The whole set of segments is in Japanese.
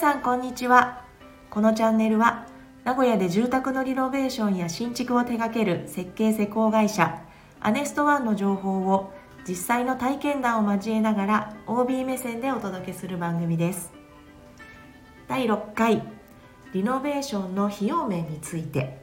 さんこんにちは。このチャンネルは名古屋で住宅のリノベーションや新築を手掛ける設計施工会社アネストワンの情報を実際の体験談を交えながら OB 目線でお届けする番組です。第6回リノベーションの費用面について。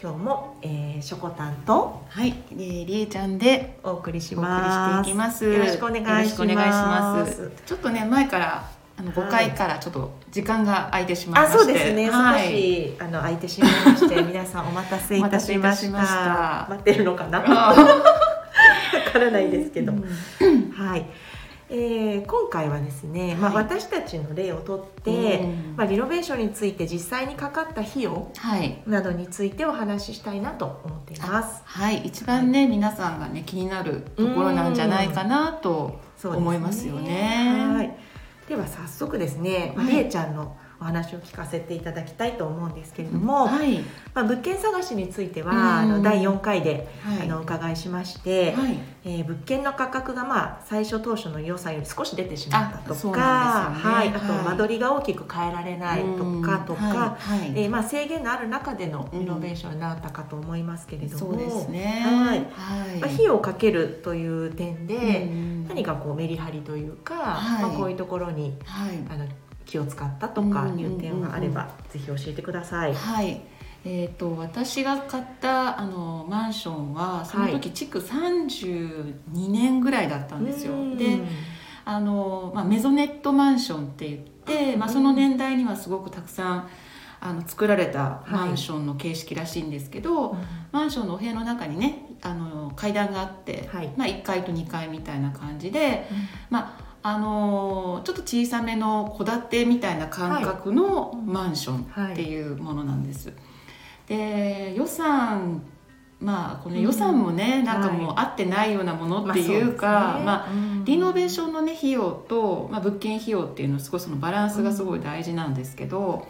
今日も、えー、しょこたんとはい、えー、りえちゃんでお送りしお送りますしていきます。よろしくお願いします。よろしくお願いします。ちょっとね前からあの5回からちょっと時間が空いてしまいあまして、そうですね、はい、少しあの空いてしまいまして 皆さんお待たせいたしました。お待ってるのかな？わあからないですけど、うん。はい、えー今回はですね、まあ、はい私たちの例をとって、うん。まあ、リノベーションについて実際にかかった費用はい。などについてお話ししたいなと思っています。はい、一番ね、皆さんがね気になるところなんじゃないかなと思いますよね。はいでは早速ですね、まあはいちゃんのお話を聞かせていただきたいと思うんですけれども、はい、まあ、物件探しについては、うん。あの第4回で、はい、あのお伺いしまして、はい、えー物件の価格がまあ最初当初の予算より少し出てしまったとか、ね。はい、あとはい。間取りが大きく変えられないとかとか、うんはい。はい。えーまあ、制限のある中でのリノベーションになったかと思いますけれども、そうですね。はい。はい。まあ、費用をかけるという点で、うん。何かこうメリハリというか、はい。まあ、こういうところにはい。あの気を使ったとかいう点があれば、ぜひ教えてください。はい。えー、と私が買ったあのマンションはその時築32年ぐらいだったんですよ。うん。であの、まあ、メゾネットマンションって言って、まあ、その年代にはすごくたくさんあの作られたマンションの形式らしいんですけど、マンションのお部屋の中にねあの階段があって、はい。まあ、1階と2階みたいな感じで、まああのちょっと小さめの戸建てみたいな感覚のはい。マンションっていうものなんです。で予算まあこの予算もね、なんかもう合ってないようなものっていうか、まあリノベーションのね費用と、まあ、物件費用っていうのはすごいそのバランスがすごい大事なんですけど、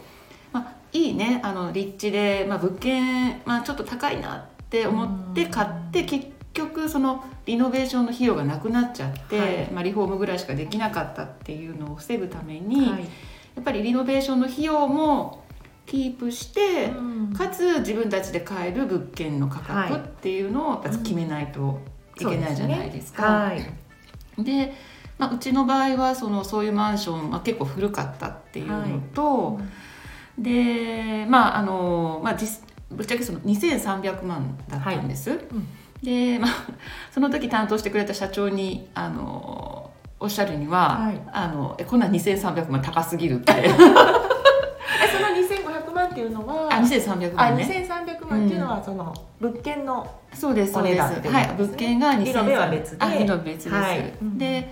まあ、いいねあの立地で、まあ、物件、まあ、ちょっと高いなって思って買って結局そのリノベーションの費用がなくなっちゃって、はい。まあ、リフォームぐらいしかできなかったっていうのを防ぐために、はい。やっぱりリノベーションの費用もキープして、かつ自分たちで買える物件の価格っていうのを決めないといけないじゃないですか。はい。で、まあ、うちの場合はそのそういうマンション、まあ、結構古かったっていうのと、でまああの、まあ、実ぶっちゃけその2300万だったんです。んで、まあ、その時担当してくれた社長にあのおっしゃるには、はい。あのえこんなん2300万高すぎるって。えその2500万っていうのはあ2300あ万ね。2300万っていうのはその物件のそうですそうです。はい。物件が2300リノベは別で。あリノベ別です、はい。うん。で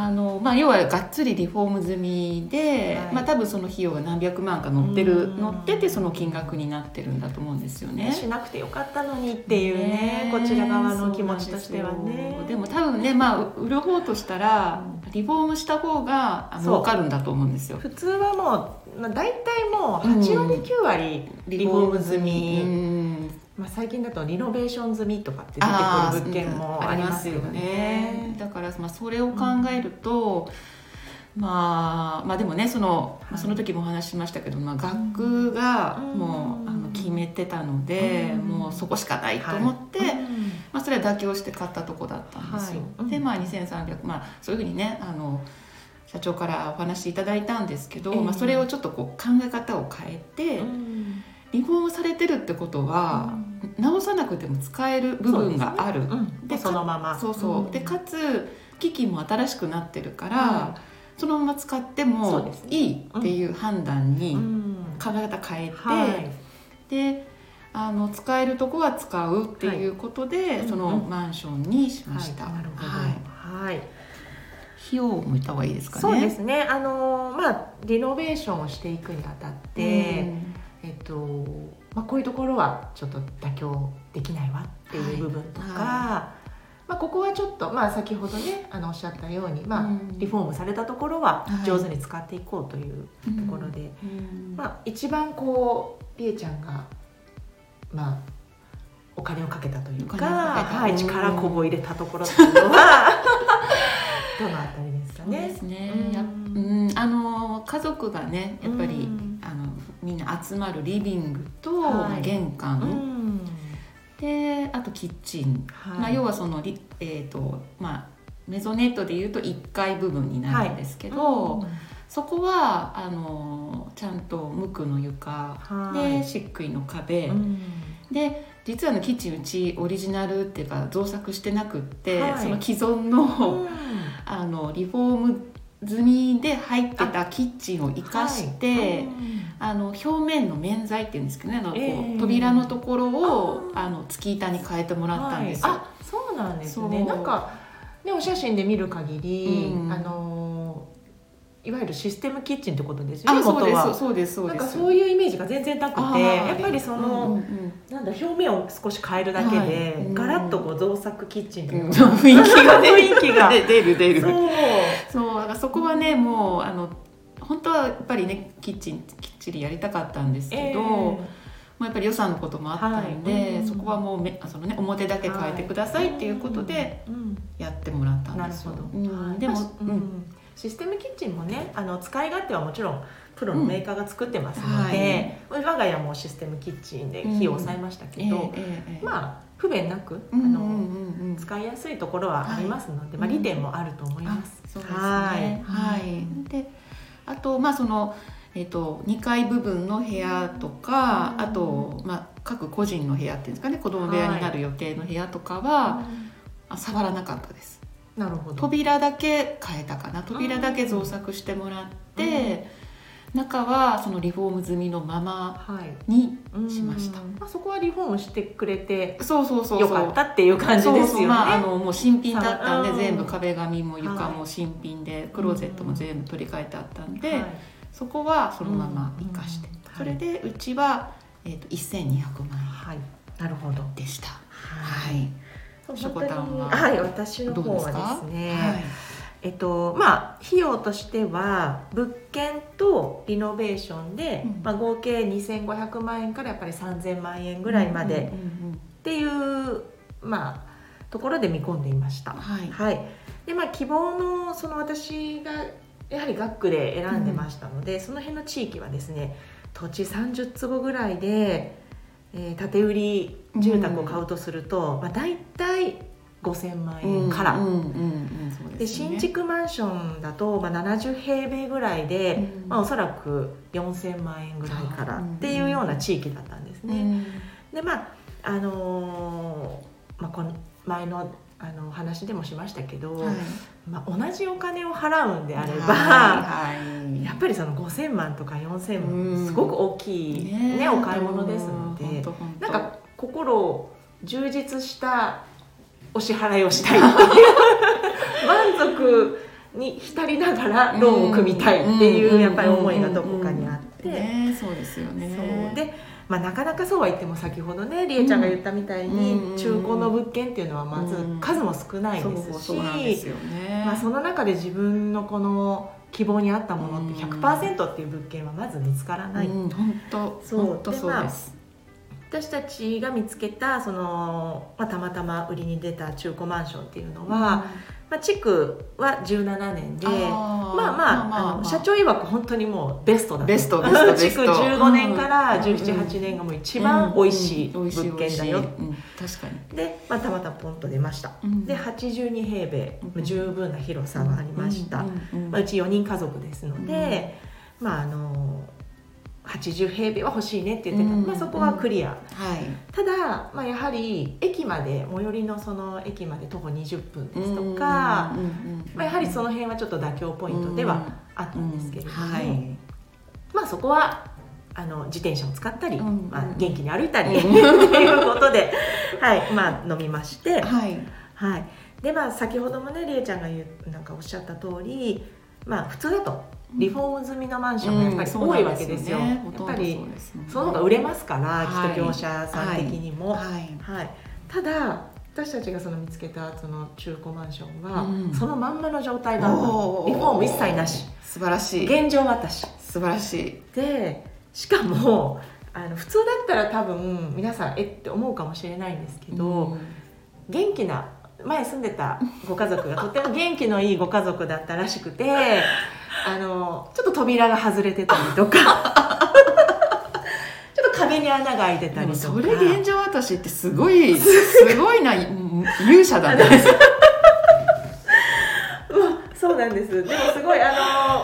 あのまあ要はがっつりリフォーム済みで、はい。まあ多分その費用が何百万か乗ってるうん。乗っててその金額になってるんだと思うんですよね。しなくてよかったのにっていうねこちら側の気持ちとしてはね。ででも多分ねまあ売る方としたらリフォームした方が儲かるんだと思うんですよ。普通はもうまあ大体もう8割9割リフォーム済み、うんまあ、最近だとリノベーション済みとかって出てくる物件もありますよね。だからまあそれを考えると、まあまあでもねその、まあ、その時もお話ししましたけど、まあ、学区がもう、あの決めてたので、うん。もうそこしかないと思って、はい。まあ、それは妥協して買ったとこだったんですよ。はい。でまあ2300まあそういうふうにねあの社長からお話しいただいたんですけど、ええ。まあ、それをちょっとこう考え方を変えて、うんリフォームされてるってことは、直さなくても使える部分がある。うん。でそのまま。そうそう、ん。でかつ機器も新しくなってるから、はそのまま使ってそうもいいっていう判断にうん。考え方変えて、はい。であの使えるとこは使うっていうことで、はい。そのうんマンションにしました。はい、なるほど、はい。はい。費用も言った方がいいですかね。そうですね。あのまあリノベーションをしていくにあたって、えっとまあ、こういうところはちょっと妥協できないわっていう部分とか、はい。まあ、ここはちょっと、まあ、先ほどねあのおっしゃったように、まあうん。リフォームされたところははい。上手に使っていこうといううんところで、うん。まあ、一番こうりえちゃんが、まあ、お金をかけたというかはい、うん力こぼ入れたところっていうのは どのあたりですかね。ですね。うん。あのの家族がねやっぱり、みんな集まるリビングと、はい。まあ玄関、うん。であとキッチン、はい。まあ、要はそのリ、えーとまあ、メゾネットでいうと1階部分になるんですけど、そこはあのちゃんと無垢の床。はい。で漆喰の壁、うん。で実はあのキッチンうちオリジナルっていうか造作してなくって、はい。その既存のあのリフォーム済みで入ってたキッチンを生かして、はい。あの表面の面材っていうんですけどねあのこう、ええ扉のところをあの月板に変えてもらったんですよ。はい。あそうなんですね。なんかねお写真で見る限り、うん。あのいわゆるシステムキッチンってことですよねあそうです元は。そうですそうです。そういうイメージが全然なくあてー。やっぱりその、うんうんなんだ表面を少し変えるだけで、はい。うん。ガラッとこう造作キッチンとうん。雰囲気がね。雰囲気が。で 出る出る。そう。そうだからそこはねもうあの本当はやっぱりねキッチンきっちりやりたかったんですけど、えまあ、やっぱり予算のこともあったので、はい。うんそこはもうめその、ね、表だけ変えてくださいっていうことでーうんやってもらったんですよ。なるほど。うん、でも、うんシステムキッチンもねあの使い勝手はもちろんプロのメーカーが作ってますのうんで、我が家もシステムキッチンで火を抑えましたけど、ええええええ。まあ不便なく、うんうんあのうん。うん使いやすいところはありますので、はい。まあ、利点もあると思います。あそうですね。はい。はい、であとまあその、えっと2階部分の部屋とか、うん。あと、まあ、各個人の部屋っていうんですかね子供部屋になる予定の部屋とかは、あ触らなかったですなるほど。扉だけ変えたかな。扉だけ造作してもらって、中はそのリフォーム済みのままはい。にうんしました。まあ、そこはリフォームしてくれてそうそうそうよかったっていう感じですよね。そうそう。まあ、あのもう新品だったんでうん。全部壁紙も床はも新品でクローゼットも全部取り替えてあったんで、はいそこはそのまま生かして、それでうちは、えー、と1200万はい。なるほど。円でした。ははい、しょこたんははい、私のど方はうですね。はい。えっとまあ費用としては物件とリノベーションで、うん。まあ、合計2500万円からやっぱり3000万円ぐらいまでうんうんうんっていう、まあところで見込んでいました。はい。はい、でまあ希望のその私がやはり学区で選んでましたので、その辺の地域はですね土地30坪ぐらいで、えー建て売り住宅を買うとすると、まあ、大体5000万円から。で新築マンションだと、まあ、70平米ぐらいで、うん。まあ、おそらく4000万円ぐらいからっていうような地域だったんですね。うん。でまああのーまあ、この前のあの話でもしましたけど、はい。まあ、同じお金を払うんであれば、はいはい。やっぱりその5000万とか4000うん。万すごく大きい、ねね。お買い物ですのでなんか心を充実したお支払いをしたいっていう 満足に浸りながらローンを組みたいっていうやっぱり思いがどこかにあって。ねそうですよね。そう。で、まあ、なかなかそうは言っても先ほどねりえちゃんが言ったみたいに、うん。中古の物件っていうのはまずうん。数も少ないですし、そうなんですよね。まあ、その中で自分のこの希望に合ったものってうん。100%っていう物件はまず見つからない、うん本当そう。です。私たちが見つけたその、まあ、たまたま売りに出た中古マンションっていうのは、まあ、地区は17年で。まあまあ社長曰く本当にもうベストだとベストベストベスト。築15年からうん。1718年がもう一番美味しいうん。物件だよ、確かに。で、まあ、たまたまポンと出ました、うん。で82平米、うん。十分な広さがありました、まあ、うち4人家族ですので、まああの80平米は欲しいねって言ってた、うんまあ、そこはクリア、はい。ただ、まあ、やはり駅まで最寄りのその駅まで徒歩20分ですとか、うんまあ、やはりその辺はちょっと妥協ポイントではあったんですけれども、うんはい。まあ、そこはあの自転車を使ったり、うんまあ、元気に歩いたり、うんっていうことで、はいまあ、飲みまして、はい。はい、でまあ先ほどもねりえちゃんが言うなんかおっしゃった通りまあ普通だとリフォーム済みのマンションがやっぱり多いわけですよ。うん。そうなんやっぱりその方が売れますから、はいきっと業者さん的にも。はい。はい。ただ私たちがその見つけたその中古マンションは、うん。そのまんまの状態だ。ったリフォーム一切なし。素晴らしい。現状私。素晴らしい。でしかもあの普通だったら多分皆さんえっ？て思うかもしれないんですけど、うん。元気な前住んでたご家族がとても元気のいいご家族だったらしくて あのちょっと扉が外れてたりとか。ちょっと壁に穴が開いてたりとか。それ現状私ってすごいすごいな勇者だね。そうなんです。でもすごいあ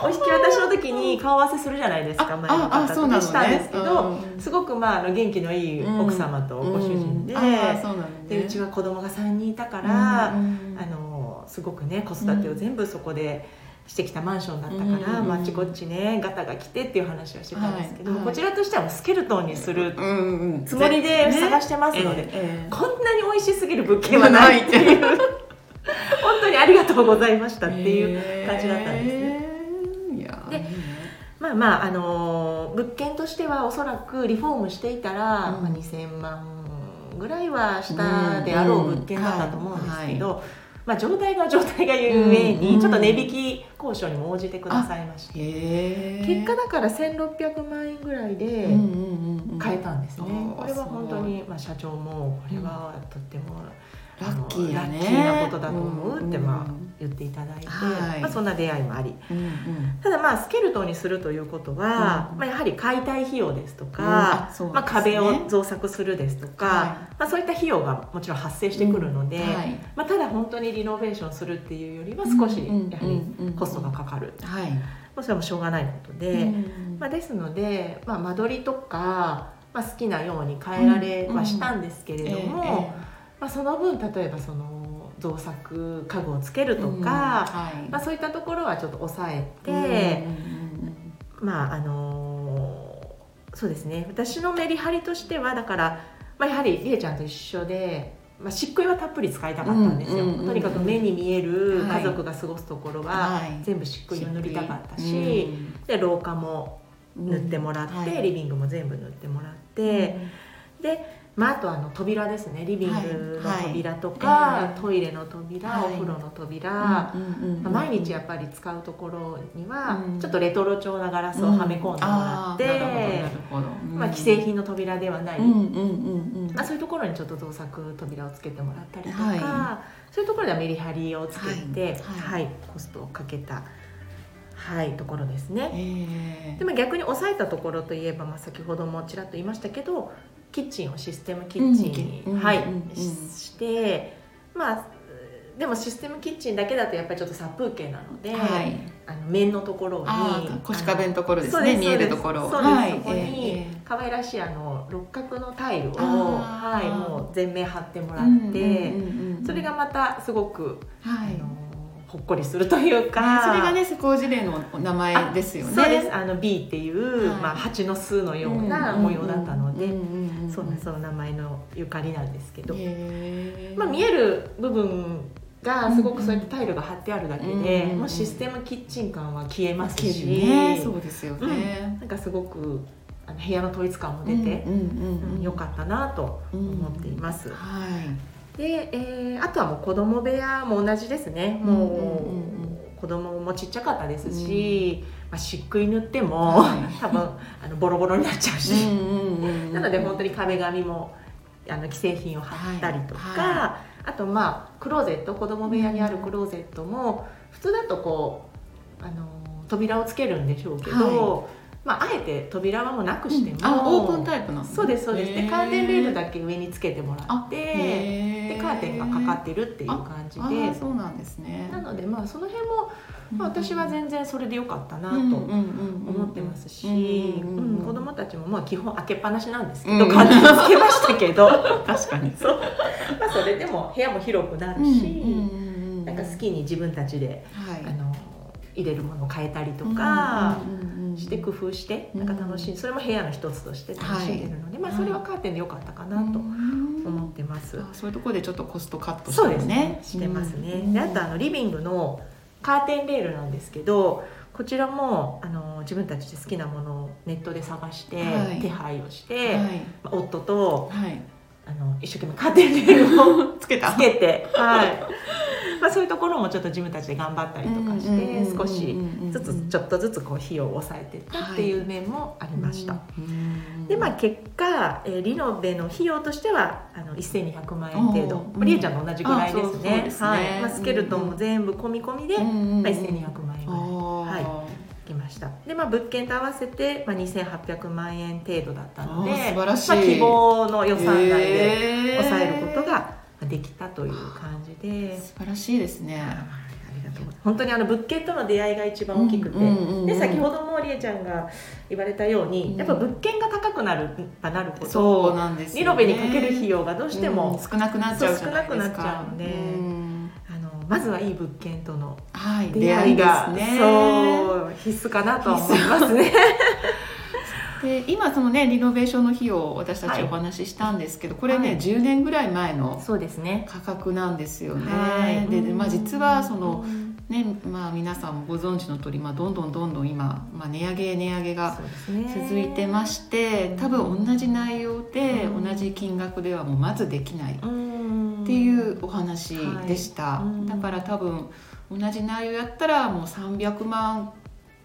のお引き渡しの時に顔合わせするじゃないですか前の方と、ね、したんですけど、うん、すごくまああの元気のいい奥様とご主人で,、うん、でうちは子供が3人いたから、あのすごくね子育てを全部そこで。してきたマンションだったから、うんうん、あっちこっちねガタが来てっていう話はしてたんですけど、はい、こちらとしてはスケルトンにするつもりで探してますので、ねえーえ。ー、こんなに美味しすぎる物件はないっていう。本当にありがとうございましたっていう感じだったんですね。えー、でまあまああの物件としてはおそらくリフォームしていたら、うん、まあ、2,000万ぐらいはしたであろう物件だったと思うんですけど。うんうん。はいまあ、状態が状態がゆえに、ちょっと値引き交渉にも応じてくださいまして、結果だから1600万円ぐらいで買えたんですね、これは本当に、まあ、社長もこれはとってもラッキー、ね、ラッキーなことだと思うってまあ言っていただいて、はい、まあ、そんな出会いもあり、うんうん、ただまあスケルトンにするということは、うん、まあ、やはり解体費用ですとか、うん。ね、まあ、壁を造作するですとか、はい、まあ、そういった費用がもちろん発生してくるので、はい、まあ、ただ本当にリノベーションするっていうよりは少しやはりコストがかかる。はい。まあ、それはもしょうがないことで、まあ、ですので、まあ、間取りとか、まあ、好きなように変えられはしたんですけれども、ええ。まあ、その分例えばその造作家具をつけるとか、うんはい、まあ、そういったところはちょっと抑えて、まああのそうですね。私のメリハリとしてはだから、まあ、やはりりえちゃんと一緒で。まあ、漆喰はたっぷり使いたかったんですよ、とにかく目に見える家族が過ごすところは全部漆喰を塗りたかったし、はい、で廊下も塗ってもらって、はい、リビングも全部塗ってもらって、でまあ、あとあの扉ですね。リビングの扉とか、はいはい、トイレの扉、はい、お風呂の扉、まあ、毎日やっぱり使うところには、ちょっとレトロ調なガラスをはめ込んでもらって、まあ、既製品の扉ではない、まあ、そういうところにちょっと造作扉をつけてもらったりとか、そういうところではメリハリをつけて、はい。コストをかけた。はい、ところですね、えー、でも逆に抑えたところといえば、まあ、先ほどもちらっと言いましたけどキッチンをシステムキッチンに、はい、してまあでもシステムキッチンだけだとやっぱりちょっと殺風景なので、はい、あの面のところに腰壁のところですね見えるところ。そうです、はい、そこに可愛らしいあの六角のタイルを、はい、もう全面貼ってもらって、それがまたすごく、はい、あのほっこりするというか、それがね施工事例の名前ですよね。そうです。あの B っていう、はい、まあ、蜂の巣のような模様だったのでそうその名前のゆかりなんですけど、まあ、見える部分がすごくそうやってタイルが貼ってあるだけで、もうシステムキッチン感は消えますし、ね、そうですよね、うん、なんかすごくあの部屋の統一感も出てよかったなと思っています。はい。で、えー、あとはもう子供部屋も同じですね。もう,、子供もちっちゃかったですし、まあ、漆喰塗っても、はい、多分あのボロボロになっちゃうし、なので本当に壁紙もあの既製品を貼ったりとか、はいはい、あとまあクローゼット子供部屋にあるクローゼットも普通だとこうあの扉をつけるんでしょうけど、まあ、あえて扉はもうなくしても、うん、オープンタイプなんそうですそうです。でカーテンレールだけ上につけてもらってでカーテンがかかってるっていう感じで。そうなんですね。なのでまあその辺も、まあ、私は全然それでよかったなと思ってますし子供たちもまあ基本開けっぱなしなんですけど、カーテンつけましたけど確かにそう、まあ、それでも部屋も広くなるし、なんか好きに自分たちで、はい、あの入れるものを変えたりとかして工夫してなんか楽しいそれも部屋の一つとして楽しんでるので、まあ、それはカーテンでよかったかなと思ってます、そういうところでちょっとコストカットして、ね、そうですね。してますね、であとあのリビングのカーテンレールなんですけどこちらもあの自分たちで好きなものをネットで探して、手配をして、はい、夫と、はい、あの一生懸命カーテンレールをつけた。つけて、はい まあ、そういうところもちょっと自分たちで頑張ったりとかして少しずつちょっとずつこう費用を抑えていったっていう面もありました。でまあ結果、えー、リノベの費用としてはあの1200万円程度。りえちゃんと同じぐらいですね。はい。まあ、スケルトンも全部込み込みで、まあ、1200万円ぐらい。はい。きました。で、まあ、物件と合わせて、まあ、2800万円程度だったのであー素晴らしい。まあ、希望の予算内で抑えることができたという感じで、素晴らしいですね。本当にあの物件との出会いが一番大きくて、で先ほどもりえちゃんが言われたように、うん。やっぱ物件が高くなるばなるほそうどなんですよ、ね、リノベにかける費用がどうしても、うん。少なくなっちゃう少なくなっちゃうんで。ん。あのまずはいい物件とのはい出会いが出会いですね。そう必須かなとは思いますね。で今そのねリノベーションの費用を私たちはい。お話ししたんですけど、これね、はい。10年ぐらい前のそうですね。価格なんですよね、はい。で、まあ、実はそのうんねまあ皆さんもご存知の通り、まあ、どんどんどんどん今、まあ、値上げ値上げが続いてまして多分同じ内容でうん。同じ金額ではもうまずできないっっていうお話でした、はい。うん。だから多分同じ内容やったらもう300万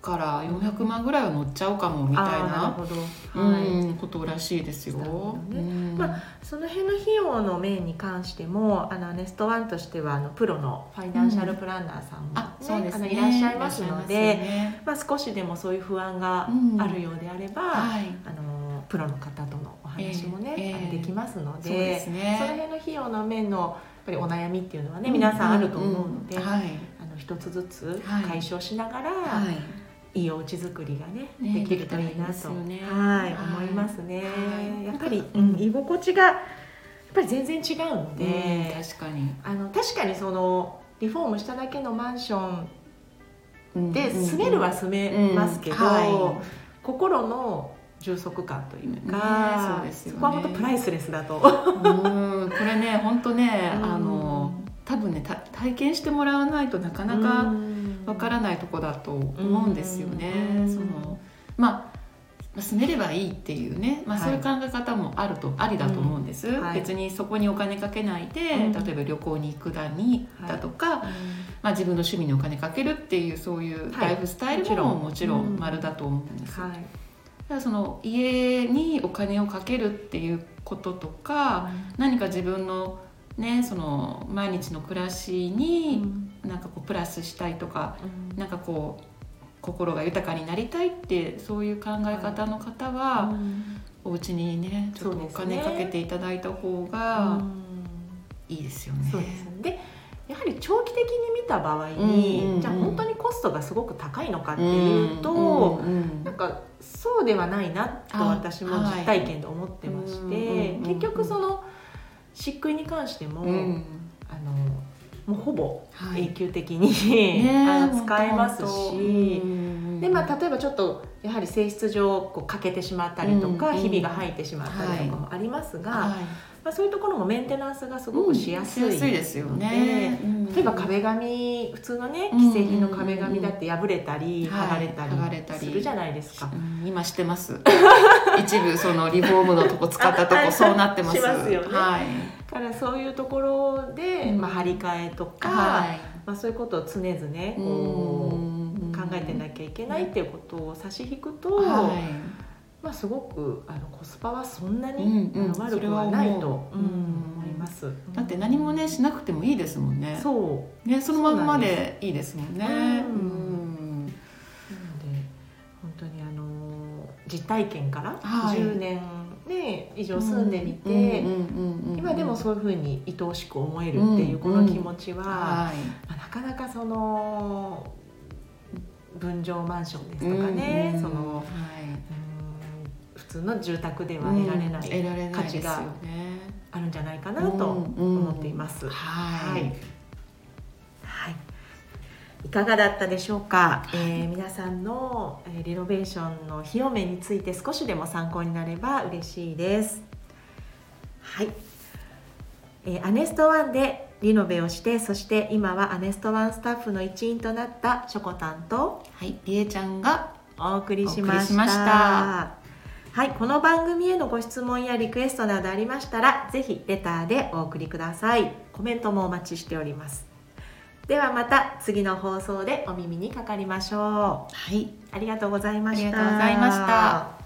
から400万ぐらいは乗っちゃうかもみたいなうんことらしいですよ。ね。うん。まその辺の費用の面に関してもあのネストワンとしてはあのプロのファイナンシャルプランナーさんも、ねうですね。いらっしゃいますのでままあ、少しでもそういう不安があるようであれば、はい。あのプロの方とのお話もね、ええあのできますのでそうですね。その辺の費用の面のやっぱりお悩みっていうのはね、うん皆さんあると思うので、んはい。あの一つずつはい。解消しながら、はいい、いお家作りがねねできるといいなと、よね。はいはい。思いますね、はい。やっぱり、ううんん、居心地がやっぱり全然違うので、うん確かに。あの確かにそのリフォームしただけのマンションうんでうん住めるは住めますけど、うんは心の充足感というか、ねそうですよね。こは本当プライスレスだと。うんこれね本当ねうん。あの多分ねた体験してもらわないとなかなかわからないとこだと思うんですよね。うん。そのまあまあ住めればいいっていうね、まあ、はい。そういう考え方もあると、ありだと思うんです、うん。はい。別にそこにお金かけないで、うん。例えば旅行に行くだにだとか、まあ、自分の趣味にお金かけるっていうそういうはい。ライフスタイルももちろん。もちろうん。ん丸だと思うんです、はい。ただその家にお金をかけるっていうこととか、何か自分のねその毎日の暮らしになんかこうプラスしたいとか、なんかこう心が豊かになりたいってそういう考え方の方は、お家にねちょっとお金かけていただいた方がいいですよね。でやはり長期的に見た場合に、うんうんうん。じゃあ本当にコストがすごく高いのかっていうと、うんうんなんかそうではないなと私も実体験で思ってまして、結局その漆喰に関しても、うん。あのもうほぼはい永久的に、ね あの使えますし。うんでまあ、例えばちょっとやはり性質上こう欠けてしまったりとか、うんうんひびが入ってしまったりとかもありますが、はい。まあ、そういうところもメンテナンスがすごくしやすい,、うんしやすいですよね。うん。例えば壁紙普通のねうん既製品の壁紙だって破れたり、はい剥がれたりり。するじゃないですか。うん今してます。一部そのリフォームのとこ使ったとあこ そうなってます。しますよね。はい、だからそういうところで、うん。まあ、張り替えとか、はい。まあ、そういうことを常々ねこう考えてなきゃいけないっていうことを差し引くと、はまあ、すごくあのコスパはそんなに、うんうん。悪くはないと、だって何もねしなくてもいいですもんね。そう。ねそのまんまでいいですもんね。うん。うん。なので本当にあの実体験からはい。10年、ね、以上住んでみて、うんうんうんうん今でもそういうふうに愛おしく思えるっていうこの気持ちは、はい。まあなかなかその分譲マンションですとかね、そのはい。うん普通の住宅では得られない価値があるんじゃないかなと思っています。はい、はい。はい、いかがだったでしょうか、えー皆さんの、えーリノベーションの費用面について少しでも参考になれば嬉しいです。はい、えーアネストワンでリノベをしてそして今はアネストワンスタッフの一員となったショコタンとはい、りえちゃんがお送りしました。お送りしました。はい、この番組へのご質問やリクエストなどありましたらぜひレターでお送りください。コメントもお待ちしております。ではまた次の放送でお耳にかかりましょう。はい。ありがとうございました。ありがとうございました